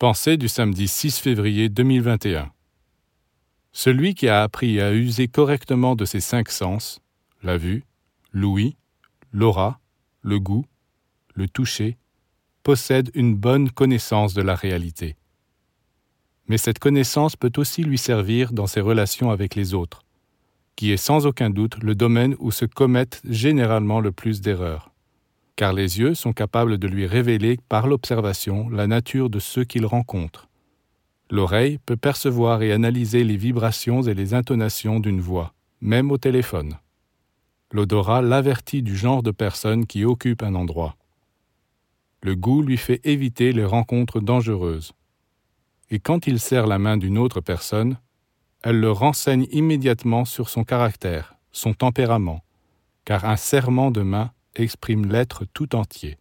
Pensée du samedi 6 février 2021. Celui qui a appris à user correctement de ses cinq sens, la vue, l'ouïe, l'aura, le goût, le toucher, possède une bonne connaissance de la réalité. Mais cette connaissance peut aussi lui servir dans ses relations avec les autres, qui est sans aucun doute le domaine où se commettent généralement le plus d'erreurs car les yeux sont capables de lui révéler par l'observation la nature de ceux qu'il rencontre. L'oreille peut percevoir et analyser les vibrations et les intonations d'une voix, même au téléphone. L'odorat l'avertit du genre de personne qui occupe un endroit. Le goût lui fait éviter les rencontres dangereuses. Et quand il serre la main d'une autre personne, elle le renseigne immédiatement sur son caractère, son tempérament, car un serrement de main exprime l'être tout entier.